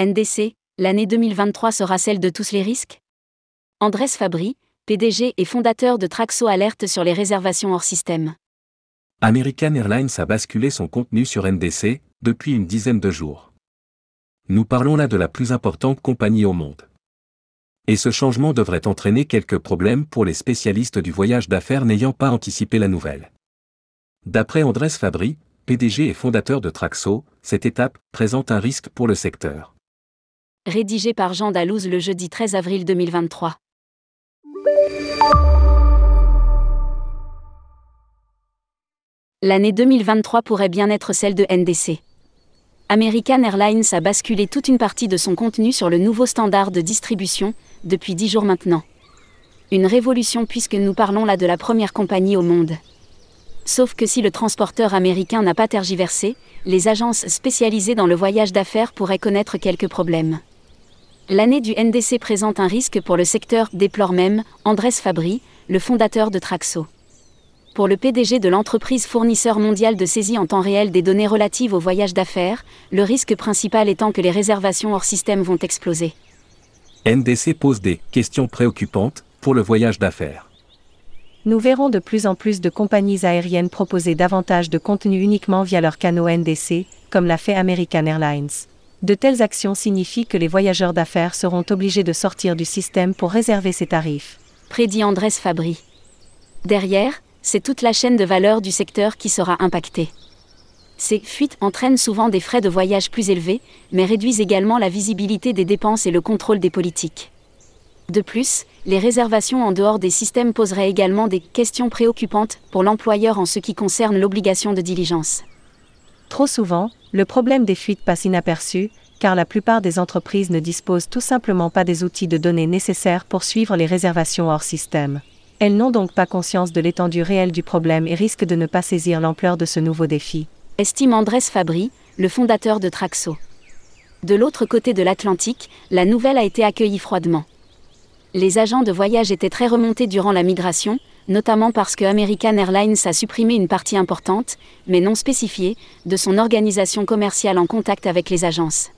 NDC, l'année 2023 sera celle de tous les risques? Andrés Fabry, PDG et fondateur de Traxo alerte sur les réservations hors système. American Airlines a basculé son contenu sur NDC depuis une dizaine de jours. Nous parlons là de la plus importante compagnie au monde. Et ce changement devrait entraîner quelques problèmes pour les spécialistes du voyage d'affaires n'ayant pas anticipé la nouvelle. D'après Andrés Fabry, PDG et fondateur de Traxo, cette étape présente un risque pour le secteur. Rédigé par Jean Dalouse le jeudi 13 avril 2023. L'année 2023 pourrait bien être celle de NDC. American Airlines a basculé toute une partie de son contenu sur le nouveau standard de distribution, depuis dix jours maintenant. Une révolution puisque nous parlons là de la première compagnie au monde. Sauf que si le transporteur américain n'a pas tergiversé, les agences spécialisées dans le voyage d'affaires pourraient connaître quelques problèmes. L'année du NDC présente un risque pour le secteur, déplore même Andrés Fabry, le fondateur de Traxo. Pour le PDG de l'entreprise fournisseur mondial de saisie en temps réel des données relatives au voyage d'affaires, le risque principal étant que les réservations hors système vont exploser. NDC pose des questions préoccupantes pour le voyage d'affaires. Nous verrons de plus en plus de compagnies aériennes proposer davantage de contenu uniquement via leurs canaux NDC, comme l'a fait American Airlines. De telles actions signifient que les voyageurs d'affaires seront obligés de sortir du système pour réserver ces tarifs. Prédit Andrés Fabry. Derrière, c'est toute la chaîne de valeur du secteur qui sera impactée. Ces fuites entraînent souvent des frais de voyage plus élevés, mais réduisent également la visibilité des dépenses et le contrôle des politiques. De plus, les réservations en dehors des systèmes poseraient également des questions préoccupantes pour l'employeur en ce qui concerne l'obligation de diligence. Trop souvent, le problème des fuites passe inaperçu, car la plupart des entreprises ne disposent tout simplement pas des outils de données nécessaires pour suivre les réservations hors système. Elles n'ont donc pas conscience de l'étendue réelle du problème et risquent de ne pas saisir l'ampleur de ce nouveau défi. Estime Andrés Fabry, le fondateur de Traxo. De l'autre côté de l'Atlantique, la nouvelle a été accueillie froidement. Les agents de voyage étaient très remontés durant la migration, notamment parce que American Airlines a supprimé une partie importante, mais non spécifiée, de son organisation commerciale en contact avec les agences.